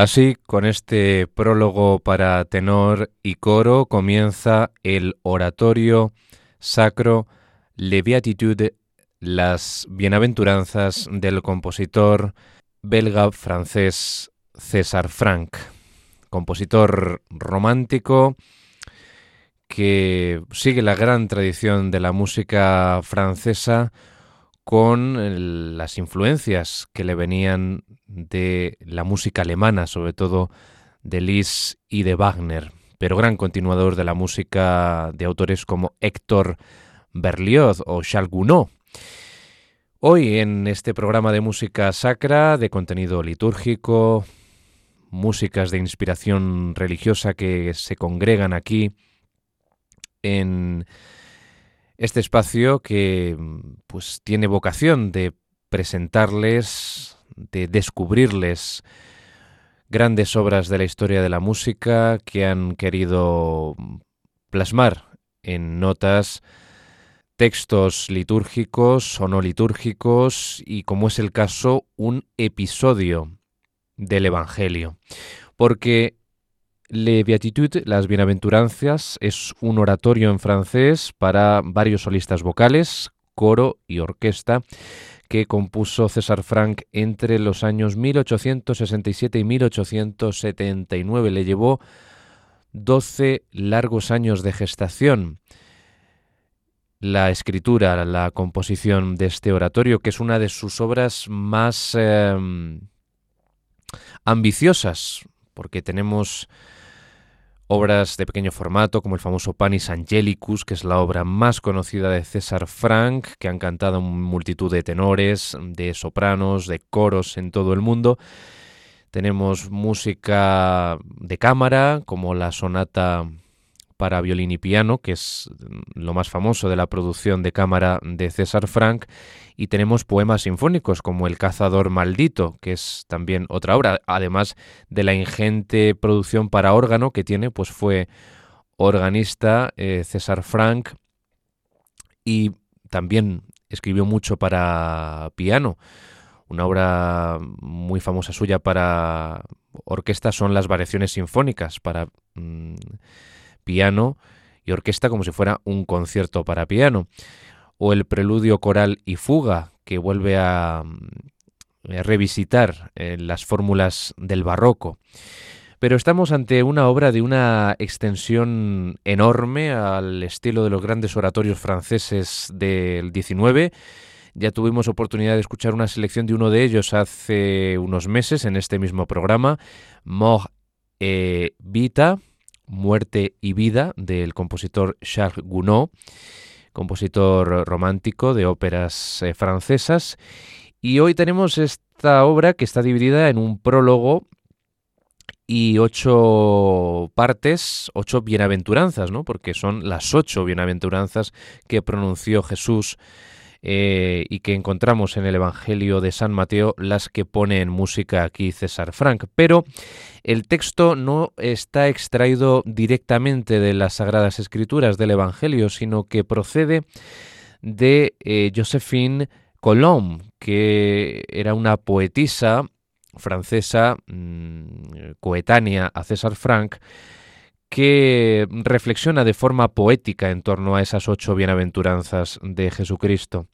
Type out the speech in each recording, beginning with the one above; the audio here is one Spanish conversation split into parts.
Así, con este prólogo para tenor y coro, comienza el oratorio sacro Le Beatitude las bienaventuranzas del compositor belga francés César Franck, compositor romántico que sigue la gran tradición de la música francesa con las influencias que le venían de la música alemana, sobre todo de Liszt y de Wagner, pero gran continuador de la música de autores como Héctor Berlioz o Charles Gounod. Hoy en este programa de música sacra, de contenido litúrgico, músicas de inspiración religiosa que se congregan aquí en este espacio que pues tiene vocación de presentarles, de descubrirles grandes obras de la historia de la música que han querido plasmar en notas textos litúrgicos o no litúrgicos y, como es el caso, un episodio del Evangelio. Porque Le Beatitude, las bienaventuranzas, es un oratorio en francés para varios solistas vocales, coro y orquesta que compuso César Franck entre los años 1867 y 1879. Le llevó 12 largos años de gestación la escritura, la composición de este oratorio, que es una de sus obras más em, ambiciosas, porque tenemos obras de pequeño formato como el famoso Panis Angelicus, que es la obra más conocida de César Frank, que han cantado multitud de tenores, de sopranos, de coros en todo el mundo. Tenemos música de cámara, como la sonata para violín y piano, que es lo más famoso de la producción de cámara de César Frank, y tenemos poemas sinfónicos como El cazador maldito, que es también otra obra, además de la ingente producción para órgano que tiene, pues fue organista eh, César Frank y también escribió mucho para piano. Una obra muy famosa suya para orquesta son las variaciones sinfónicas para mm, piano y orquesta como si fuera un concierto para piano, o el preludio coral y fuga, que vuelve a, mm, revisitar eh, las fórmulas del barroco. Pero estamos ante una obra de una extensión enorme al estilo de los grandes oratorios franceses del XIX. Ya tuvimos oportunidad de escuchar una selección de uno de ellos hace unos meses en este mismo programa, Mort et Vita, Muerte y Vida del compositor Charles Gounod, compositor romántico de óperas eh, francesas. Y hoy tenemos esta obra que está dividida en un prólogo y ocho partes, ocho bienaventuranzas, ¿no? Porque son las ocho bienaventuranzas que pronunció Jesús eh, y que encontramos en el Evangelio de San Mateo, las que pone en música aquí César Frank. Pero el texto no está extraído directamente de las Sagradas Escrituras del Evangelio, sino que procede de eh, Josephine Colomb, que era una poetisa francesa mm, coetánea a César Frank, que reflexiona de forma poética en torno a esas ocho bienaventuranzas de Jesucristo.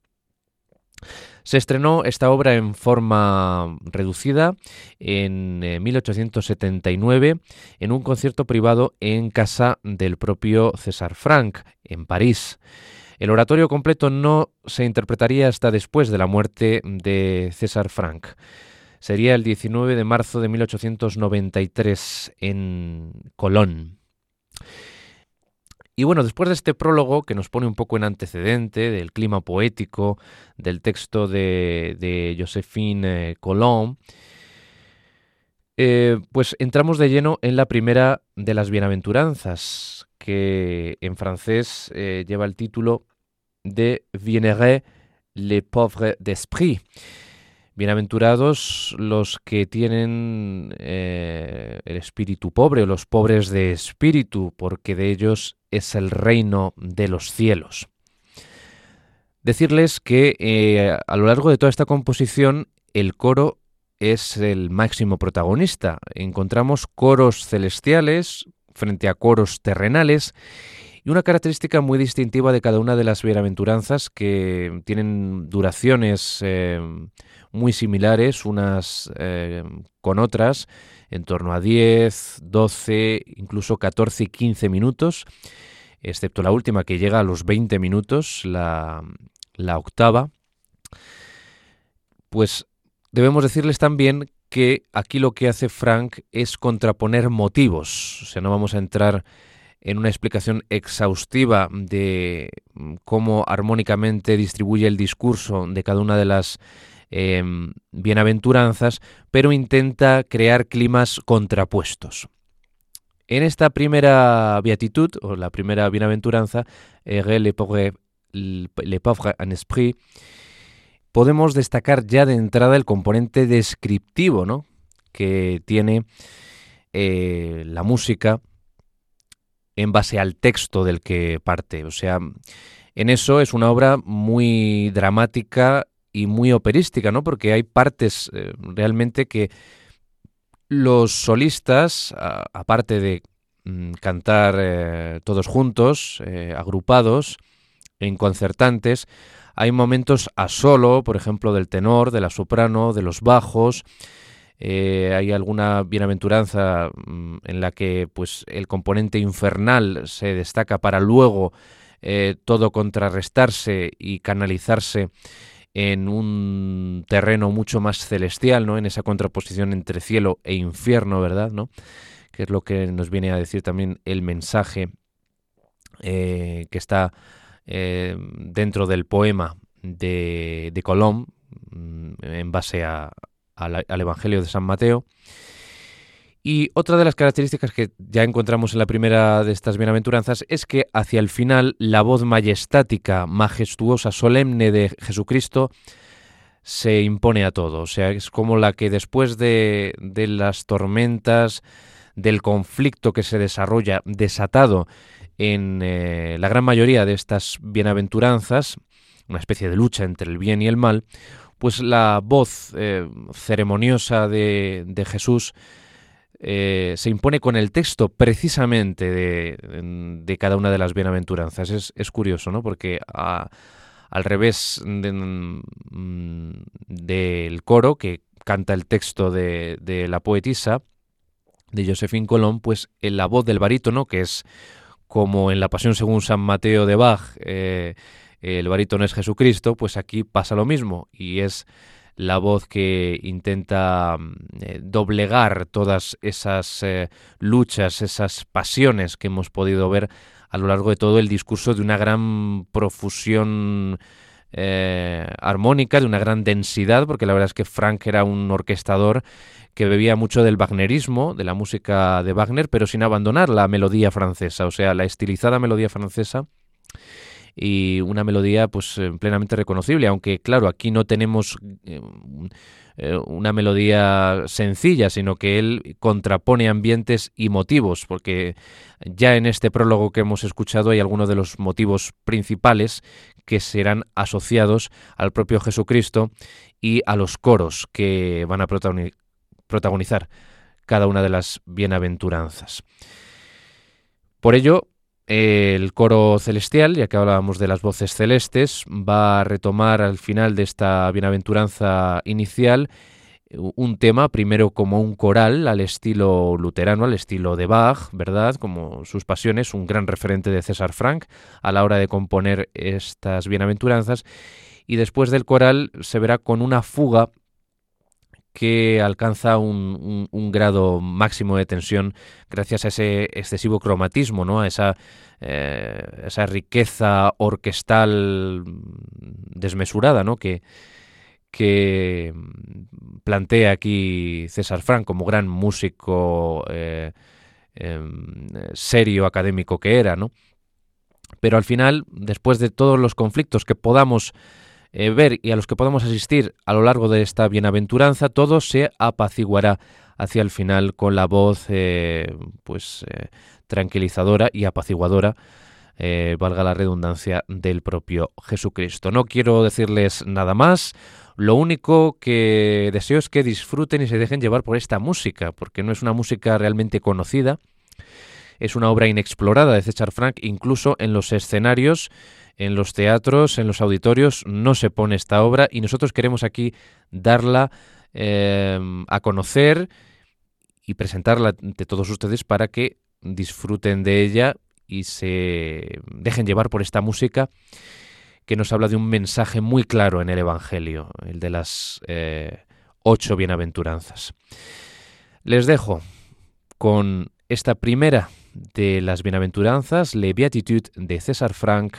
Se estrenó esta obra en forma reducida en 1879 eh, en un concierto privado en casa del propio César Franck, en París. El oratorio completo no se interpretaría hasta después de la muerte de César Franck. Sería el 19 de marzo de 1893 en Colón. Y bueno, después de este prólogo que nos pone un poco en antecedente del clima poético del texto de, de Josephine eh, Colomb, eh, pues entramos de lleno en la primera de las bienaventuranzas, que en francés eh, lleva el título de Vienere les pauvres d'esprit. Bienaventurados los que tienen eh, el espíritu pobre o los pobres de espíritu, porque de ellos es el reino de los cielos. Decirles que eh, a lo largo de toda esta composición el coro es el máximo protagonista. Encontramos coros celestiales frente a coros terrenales Y una característica muy distintiva de cada una de las bienaventuranzas que tienen duraciones eh, muy similares unas eh, con otras, en torno a 10, 12, incluso 14 y 15 minutos, excepto la última que llega a los 20 minutos, la, la octava. Pues debemos decirles también que aquí lo que hace Frank es contraponer motivos, o sea, no vamos a entrar en una explicación exhaustiva de cómo armónicamente distribuye el discurso de cada una de las em, bienaventuranzas, pero intenta crear climas contrapuestos. En esta primera beatitud, o la primera bienaventuranza, le pauvres, le pauvres en esprit, podemos destacar ya de entrada el componente descriptivo ¿no? que tiene eh, la música en base al texto del que parte. O sea, en eso es una obra muy dramática y muy operística, ¿no? Porque hay partes eh, realmente que los solistas, aparte de mm, cantar eh, todos juntos, agrupados, en concertantes, hay momentos a solo, por ejemplo, del tenor, de la soprano, de los bajos. Eh, hay alguna bienaventuranza mm, en la que pues, el componente infernal se destaca para luego eh, todo contrarrestarse y canalizarse en un terreno mucho más celestial, ¿no? En esa contraposición entre cielo e infierno, ¿verdad? Que es lo que nos viene a decir también el mensaje eh, que está dentro del poema de, de mm, en base al Evangelio de San Mateo. Y otra de las características que ya encontramos en la primera de estas bienaventuranzas es que hacia el final la voz majestática, majestuosa, solemne de Jesucristo se impone a todo. O sea, es como la que después de, de las tormentas, del conflicto que se desarrolla desatado en eh, la gran mayoría de estas bienaventuranzas, una especie de lucha entre el bien y el mal, pues la voz eh, ceremoniosa de, Jesús eh, se impone con el texto precisamente de, cada una de las bienaventuranzas. Es, curioso, ¿no? Porque al revés mm, del coro que canta el texto de, de la poetisa, de Josephine Colón, pues en la voz del barítono, que es como en la Pasión según San Mateo de Bach, eh, el barítono es Jesucristo, pues aquí pasa lo mismo y es la voz que intenta mm, eh, doblegar todas esas eh, luchas, esas pasiones que hemos podido ver a lo largo de todo el discurso de una gran profusión armónica, de una gran densidad, porque la verdad es que Frank era un orquestador que bebía mucho del wagnerismo, de la música de Wagner, pero sin abandonar la melodía francesa, o sea, la estilizada melodía francesa y una melodía pues eh, plenamente reconocible, aunque claro, aquí no tenemos eh, eh, una melodía sencilla, sino que él contrapone ambientes y motivos, porque ya en este prólogo que hemos escuchado hay algunos de los motivos principales que serán asociados al propio Jesucristo y a los coros que van a protagonizar protagonizar cada una de las bienaventuranzas. Por ello, el coro celestial, ya que hablábamos de las voces celestes, va a retomar al final de esta bienaventuranza inicial un tema, primero como un coral al estilo luterano, al estilo de Bach, ¿verdad? Como sus pasiones, un gran referente de César Frank a la hora de componer estas bienaventuranzas. Y después del coral se verá con una fuga que alcanza un, grado máximo de tensión gracias a ese excesivo cromatismo, ¿no? a esa, eh, riqueza orquestal desmesurada ¿no? que, que plantea aquí César Frank como gran músico eh, em, serio, académico que era. ¿no? Pero al final, después de todos los conflictos que podamos eh, ver y a los que podamos asistir a lo largo de esta bienaventuranza, todo se apaciguará hacia el final con la voz eh, pues eh, tranquilizadora y apaciguadora valga la redundancia del propio Jesucristo. No quiero decirles nada más, lo único que deseo es que disfruten y se dejen llevar por esta música, porque no es una música realmente conocida, es una obra inexplorada de César Frank, incluso en los escenarios, en los teatros, en los auditorios, no se pone esta obra y nosotros queremos aquí darla eh, a conocer y presentarla ante todos ustedes para que disfruten de ella y se dejen llevar por esta música que nos habla de un mensaje muy claro en el Evangelio, el de las eh, ocho bienaventuranzas. Les dejo con esta primera de las bienaventuranzas, Le Beatitude de César Frank,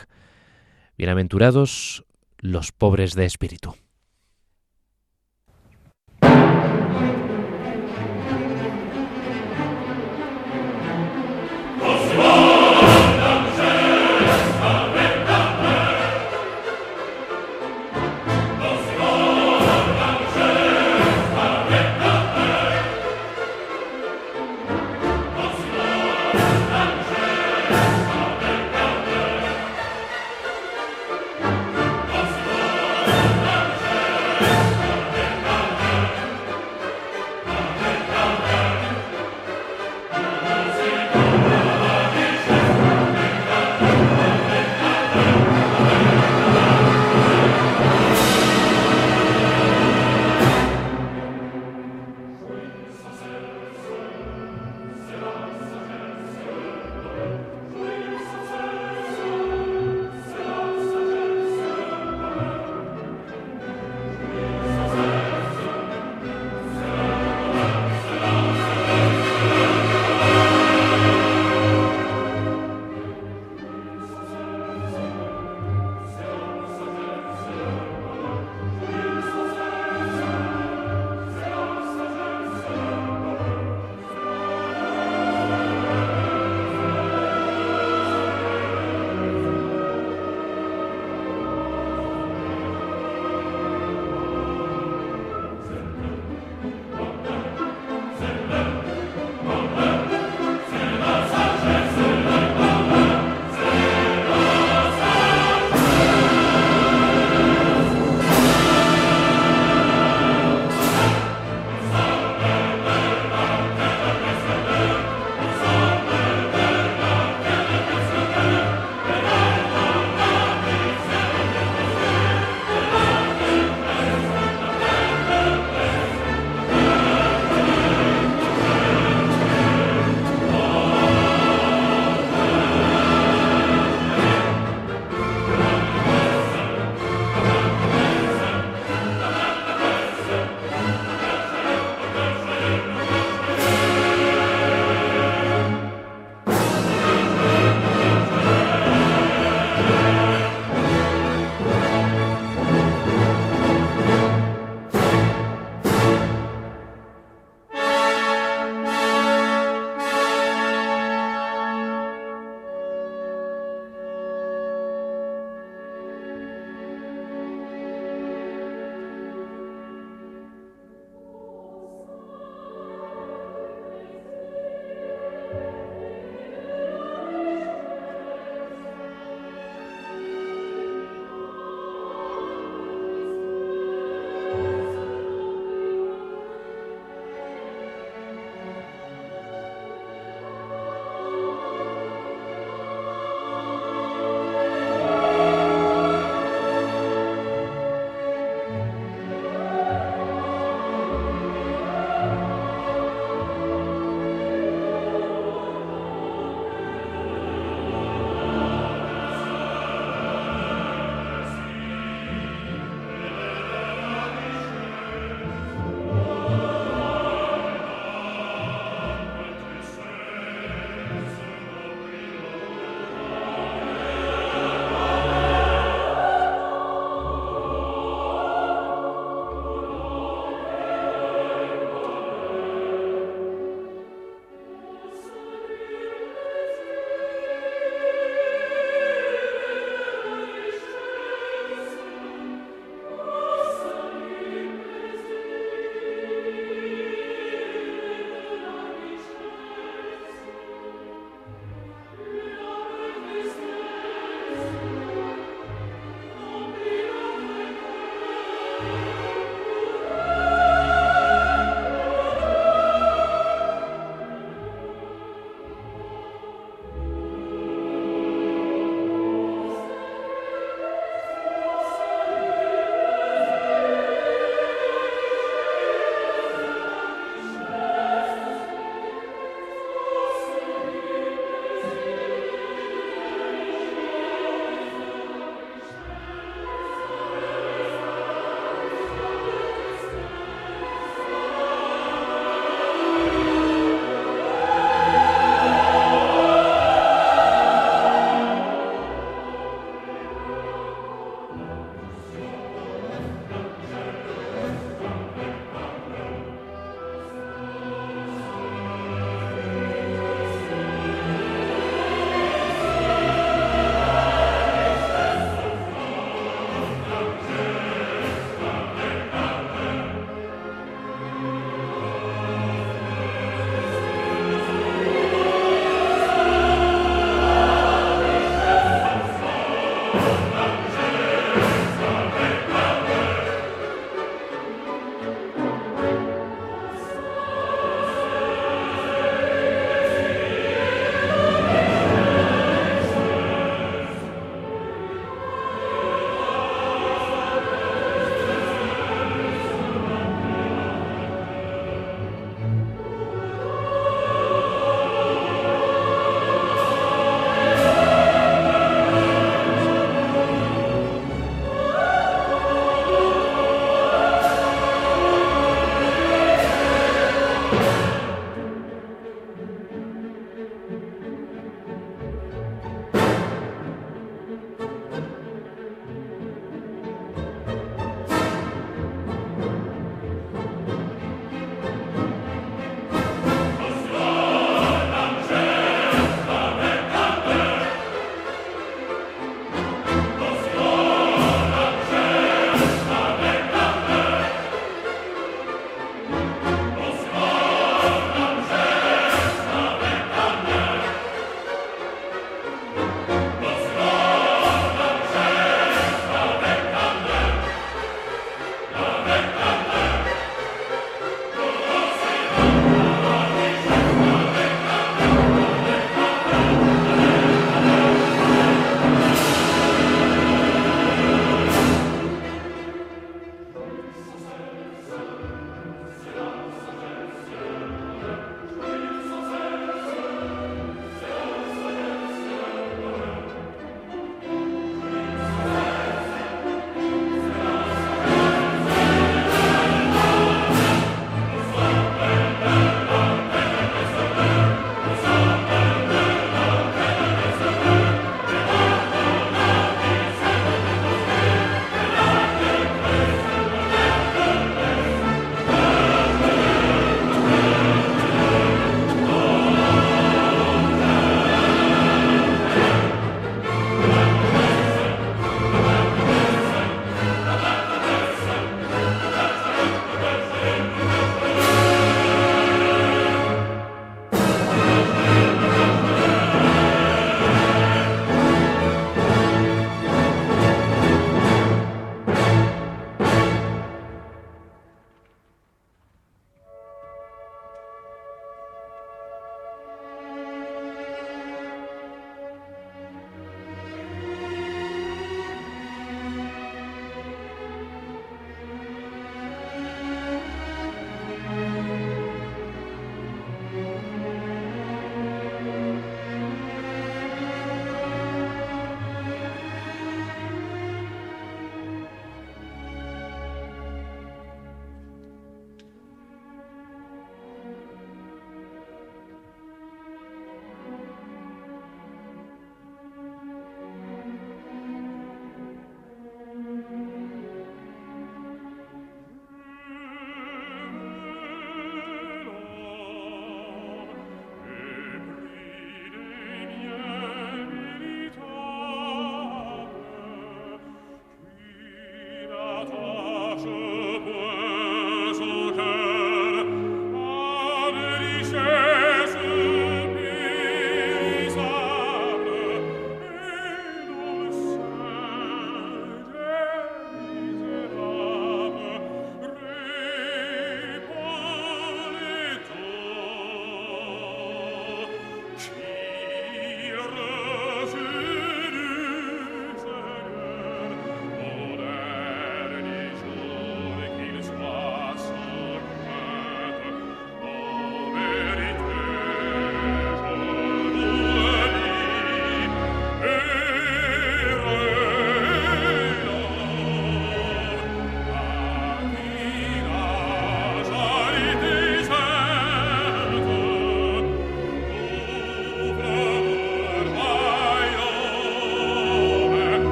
Bienaventurados los pobres de espíritu.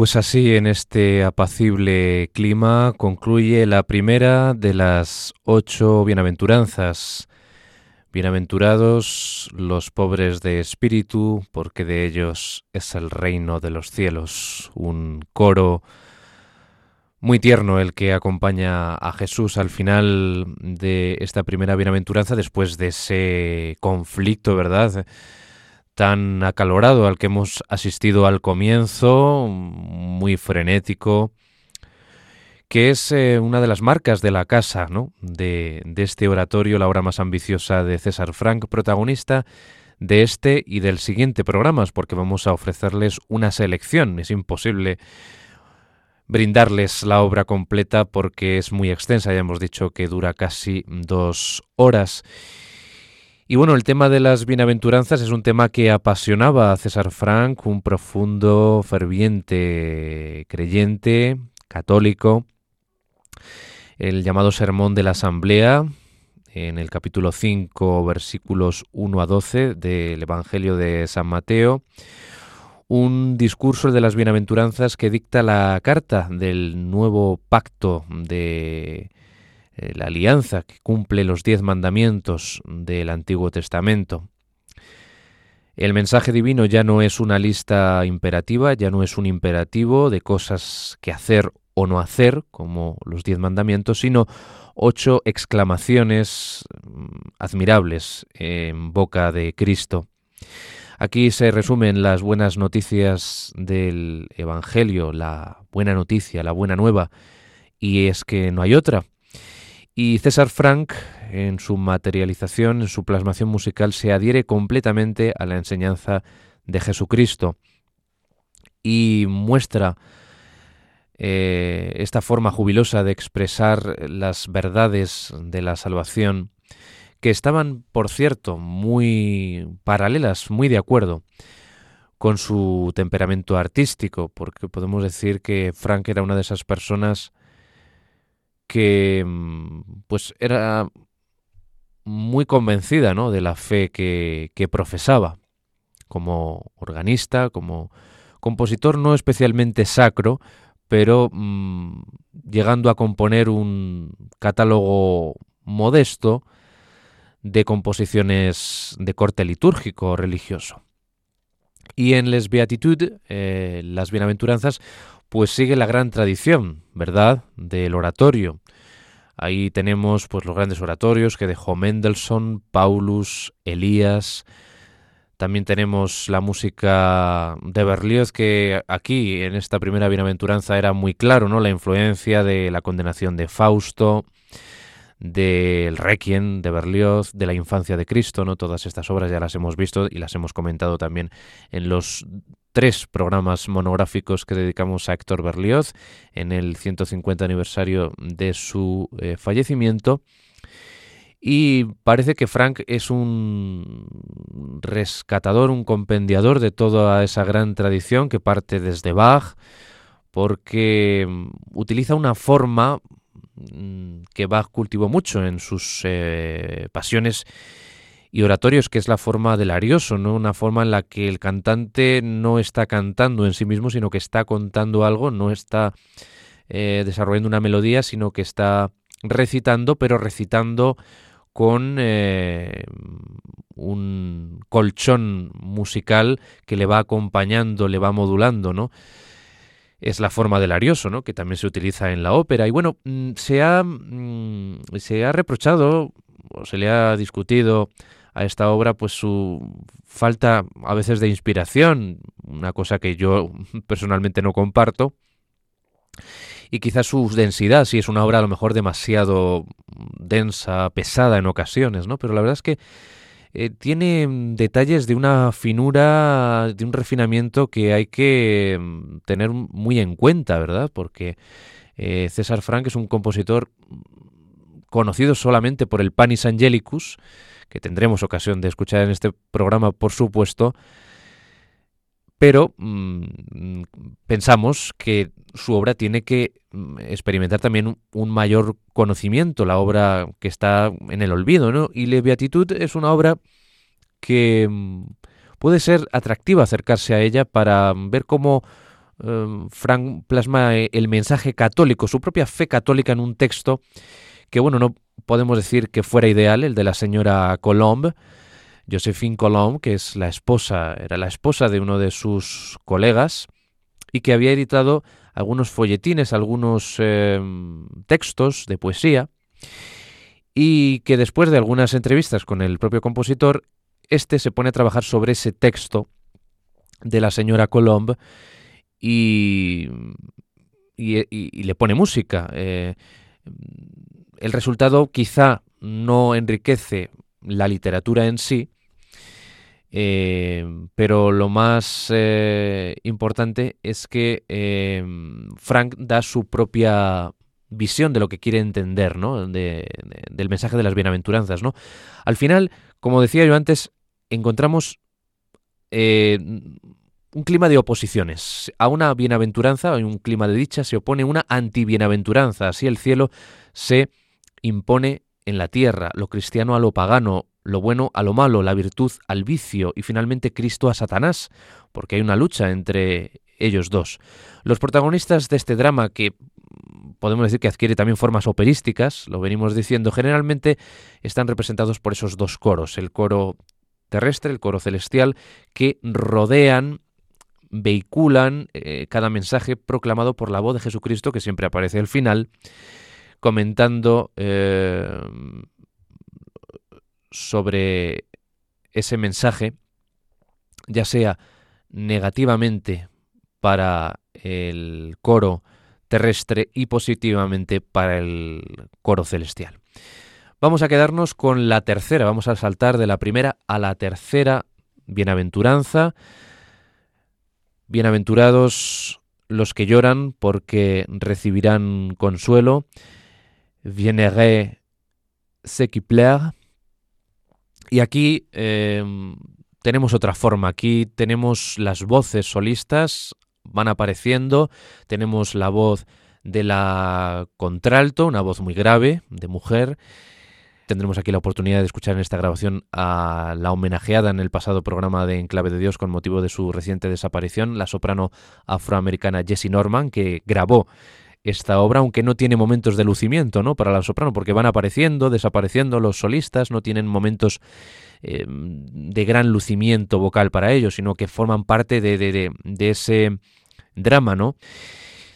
Pues así, en este apacible clima, concluye la primera de las ocho bienaventuranzas. Bienaventurados los pobres de espíritu, porque de ellos es el reino de los cielos. Un coro muy tierno el que acompaña a Jesús al final de esta primera bienaventuranza, después de ese conflicto, ¿verdad? Tan acalorado al que hemos asistido al comienzo, muy frenético, que es eh, una de las marcas de la casa ¿no? de, de este oratorio, la obra más ambiciosa de César Frank, protagonista de este y del siguiente programas, porque vamos a ofrecerles una selección. Es imposible brindarles la obra completa porque es muy extensa, ya hemos dicho que dura casi dos horas. Y bueno, el tema de las bienaventuranzas es un tema que apasionaba a César Frank, un profundo, ferviente creyente, católico. El llamado Sermón de la Asamblea, en el capítulo 5, versículos 1 a 12 del Evangelio de San Mateo. Un discurso de las bienaventuranzas que dicta la carta del nuevo pacto de eh, la alianza que cumple los diez mandamientos del Antiguo Testamento. El mensaje divino ya no es una lista imperativa, ya no es un imperativo de cosas que hacer o no hacer, como los diez mandamientos, sino ocho exclamaciones mm, admirables en boca de Cristo. Aquí se resumen las buenas noticias del Evangelio, la buena noticia, la buena nueva, y es que no hay otra. Y César Frank, en su materialización, en su plasmación musical, se adhiere completamente a la enseñanza de Jesucristo y muestra eh, esta forma jubilosa de expresar las verdades de la salvación, que estaban, por cierto, muy paralelas, muy de acuerdo con su temperamento artístico, porque podemos decir que Frank era una de esas personas que mm, pues era muy convencida ¿no? de la fe que, profesaba como organista, como compositor no especialmente sacro, pero mm, llegando a componer un catálogo modesto de composiciones de corte litúrgico religioso. Y en Les Beatitudes, eh, las bienaventuranzas, pues sigue la gran tradición, ¿verdad?, del oratorio. Ahí tenemos pues los grandes oratorios que dejó Mendelssohn, Paulus, Elías. También tenemos la música de Berlioz que aquí en esta primera bienaventuranza era muy claro, ¿no? La influencia de la condenación de Fausto, del Requiem de Berlioz, de la infancia de Cristo, ¿no? Todas estas obras ya las hemos visto y las hemos comentado también en los tres programas monográficos que dedicamos a Héctor Berlioz en el 150 aniversario de su eh, fallecimiento. Y parece que Frank es un rescatador, un compendiador de toda esa gran tradición que parte desde Bach, porque utiliza una forma que Bach cultivó mucho en sus eh, pasiones y oratorios, que es la forma del arioso, ¿no? Una forma en la que el cantante no está cantando en sí mismo, sino que está contando algo, no está eh, desarrollando una melodía, sino que está recitando, pero recitando con eh, un colchón musical que le va acompañando, le va modulando, ¿no? Es la forma del arioso, ¿no? Que también se utiliza en la ópera. Y bueno, mm, se ha, mm, se ha reprochado o se le ha discutido a esta obra pues su falta a veces de inspiración, una cosa que yo personalmente no comparto, y quizás su densidad, si es una obra a lo mejor demasiado densa, pesada en ocasiones, ¿no? Pero la verdad es que eh, tiene detalles de una finura, de un refinamiento que hay que mm, tener muy en cuenta, ¿verdad? Porque eh, César Frank es un compositor conocido solamente por el Panis Angelicus, que tendremos ocasión de escuchar en este programa, por supuesto, pero mm, pensamos que su obra tiene que mm, experimentar también un mayor conocimiento, la obra que está en el olvido, ¿no? Y Le Beatitud es una obra que mm, puede ser atractiva acercarse a ella para ver cómo em, Frank plasma eh, el mensaje católico, su propia fe católica en un texto que, bueno, no podemos decir que fuera ideal, el de la señora Colombe, Josephine Colombe, que es la esposa, era la esposa de uno de sus colegas y que había editado algunos folletines, algunos em, textos de poesía y que después de algunas entrevistas con el propio compositor, este se pone a trabajar sobre ese texto de la señora Colombe y, y, le pone música. Eh, el resultado quizá no enriquece la literatura en sí, eh, pero lo más eh, importante es que Frank da su propia visión de lo que quiere entender, ¿no? del mensaje de las bienaventuranzas, ¿no? Al final, como decía yo antes, encontramos eh, un clima de oposiciones. A una bienaventuranza, a un clima de dicha, se opone una antibienaventuranza. Así el cielo se impone en la tierra, lo cristiano a lo pagano, lo bueno a lo malo, la virtud al vicio y finalmente Cristo a Satanás, porque hay una lucha entre ellos dos. Los protagonistas de este drama, que podemos decir que adquiere también formas operísticas, lo venimos diciendo, generalmente están representados por esos dos coros, el coro terrestre, el coro celestial, que rodean, vehiculan eh, cada mensaje proclamado por la voz de Jesucristo, que siempre aparece al final, comentando eh, sobre ese mensaje, ya sea negativamente para el coro terrestre y positivamente para el coro celestial. Vamos a quedarnos con la tercera, vamos a saltar de la primera a la tercera bienaventuranza. Bienaventurados los que lloran porque recibirán consuelo. Vienere ce qui Y aquí eh, tenemos otra forma. Aquí tenemos las voces solistas van apareciendo. Tenemos la voz de la contralto, una voz muy grave, de mujer. Tendremos aquí la oportunidad de escuchar en esta grabación a la homenajeada en el pasado programa de Enclave de Dios con motivo de su reciente desaparición, la soprano afroamericana Jessie Norman, que grabó esta obra, aunque no tiene momentos de lucimiento ¿no? para la soprano, porque van apareciendo, desapareciendo los solistas, no tienen momentos eh, de gran lucimiento vocal para ellos, sino que forman parte de, de, ese drama, ¿no?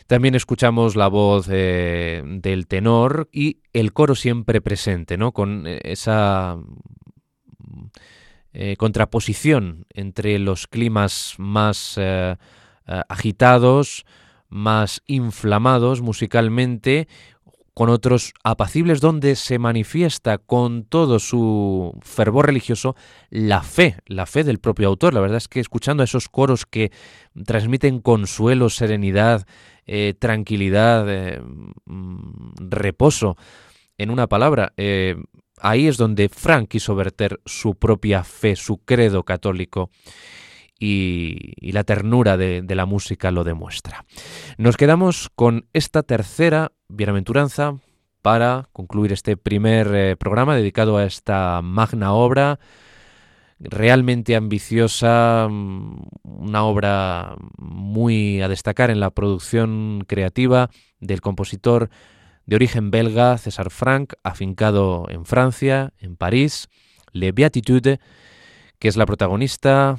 También escuchamos la voz eh, del tenor y el coro siempre presente, ¿no? Con eh, esa contraposición entre los climas más agitados, más inflamados musicalmente, con otros apacibles donde se manifiesta con todo su fervor religioso la fe, la fe del propio autor. La verdad es que escuchando a esos coros que transmiten consuelo, serenidad, eh, tranquilidad, eh, mm, reposo, en una palabra, eh, ahí es donde Frank quiso verter su propia fe, su credo católico y, la ternura de, la música lo demuestra. Nos quedamos con esta tercera bienaventuranza para concluir este primer eh, programa dedicado a esta magna obra realmente ambiciosa, mm, una obra muy a destacar en la producción creativa del compositor de origen belga César Franck, afincado en Francia, en París, Le Beatitude, que es la protagonista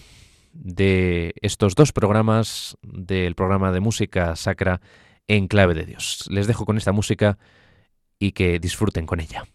de estos dos programas del programa de música sacra en clave de Dios. Les dejo con esta música y que disfruten con ella.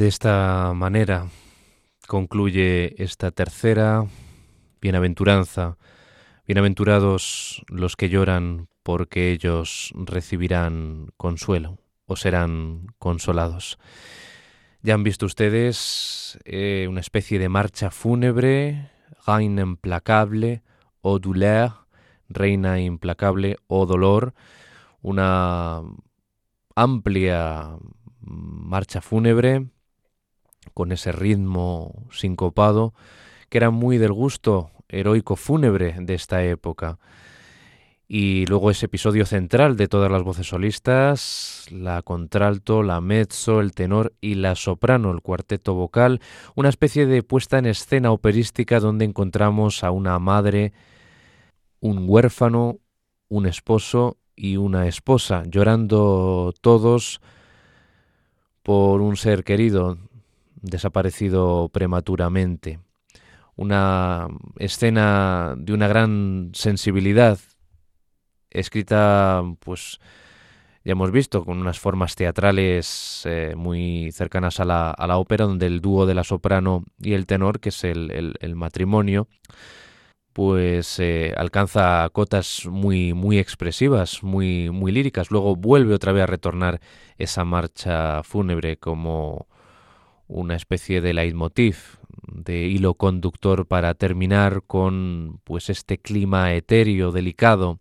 De esta manera concluye esta tercera bienaventuranza. Bienaventurados los que lloran porque ellos recibirán consuelo o serán consolados. Ya han visto ustedes eh, una especie de marcha fúnebre, Reine implacable o Reina implacable o dolor, una amplia marcha fúnebre con ese ritmo sincopado que era muy del gusto heroico fúnebre de esta época. Y luego ese episodio central de todas las voces solistas, la contralto, la mezzo, el tenor y la soprano, el cuarteto vocal, una especie de puesta en escena operística donde encontramos a una madre, un huérfano, un esposo y una esposa, llorando todos por un ser querido desaparecido prematuramente. Una escena de una gran sensibilidad escrita, pues ya hemos visto, con unas formas teatrales eh, muy cercanas a la, a la, ópera, donde el dúo de la soprano y el tenor, que es el, el, matrimonio, pues eh, alcanza cotas muy, muy expresivas, muy, muy líricas. Luego vuelve otra vez a retornar esa marcha fúnebre como una especie de leitmotiv, de hilo conductor para terminar con pues este clima etéreo, delicado,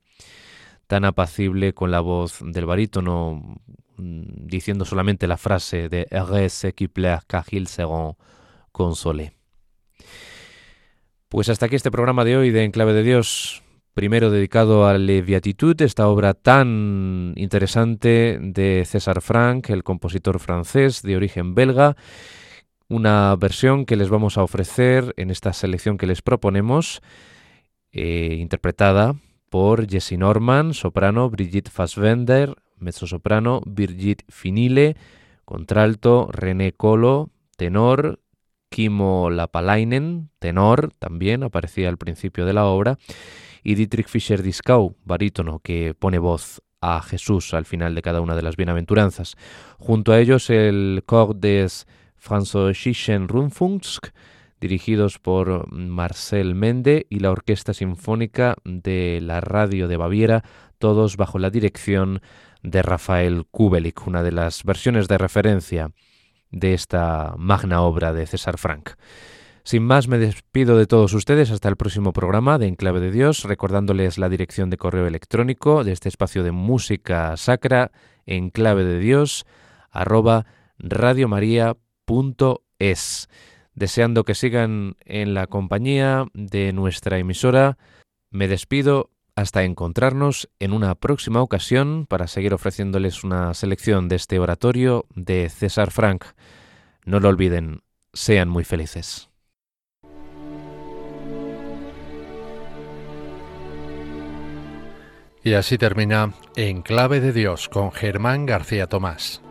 tan apacible con la voz del barítono mm, diciendo solamente la frase de Rs qui plaire car seront consolé. Pues hasta aquí este programa de hoy de Enclave de Dios, primero dedicado a la Beatitud, esta obra tan interesante de César Franck, el compositor francés de origen belga, una versión que les vamos a ofrecer en esta selección que les proponemos, eh, interpretada por Jessie Norman, soprano, Brigitte Fassbender, mezzosoprano, Birgit Finile, contralto, René Colo, tenor, Kimo Lapalainen, tenor, también aparecía al principio de la obra, y Dietrich Fischer-Dieskau, barítono, que pone voz a Jesús al final de cada una de las bienaventuranzas. Junto a ellos el Cor des Französischen Rundfunks, dirigidos por Marcel Mende y la Orquesta Sinfónica de la Radio de Baviera, todos bajo la dirección de Rafael Kubelik, una de las versiones de referencia de esta magna obra de César Frank. Sin más, me despido de todos ustedes hasta el próximo programa de Enclave de Dios, recordándoles la dirección de correo electrónico de este espacio de música sacra, enclave de Dios, arroba radiomaria.es deseando que sigan en la compañía de nuestra emisora. Me despido hasta encontrarnos en una próxima ocasión para seguir ofreciéndoles una selección de este oratorio de César Frank. No lo olviden, sean muy felices. Y así termina En Clave de Dios con Germán García Tomás.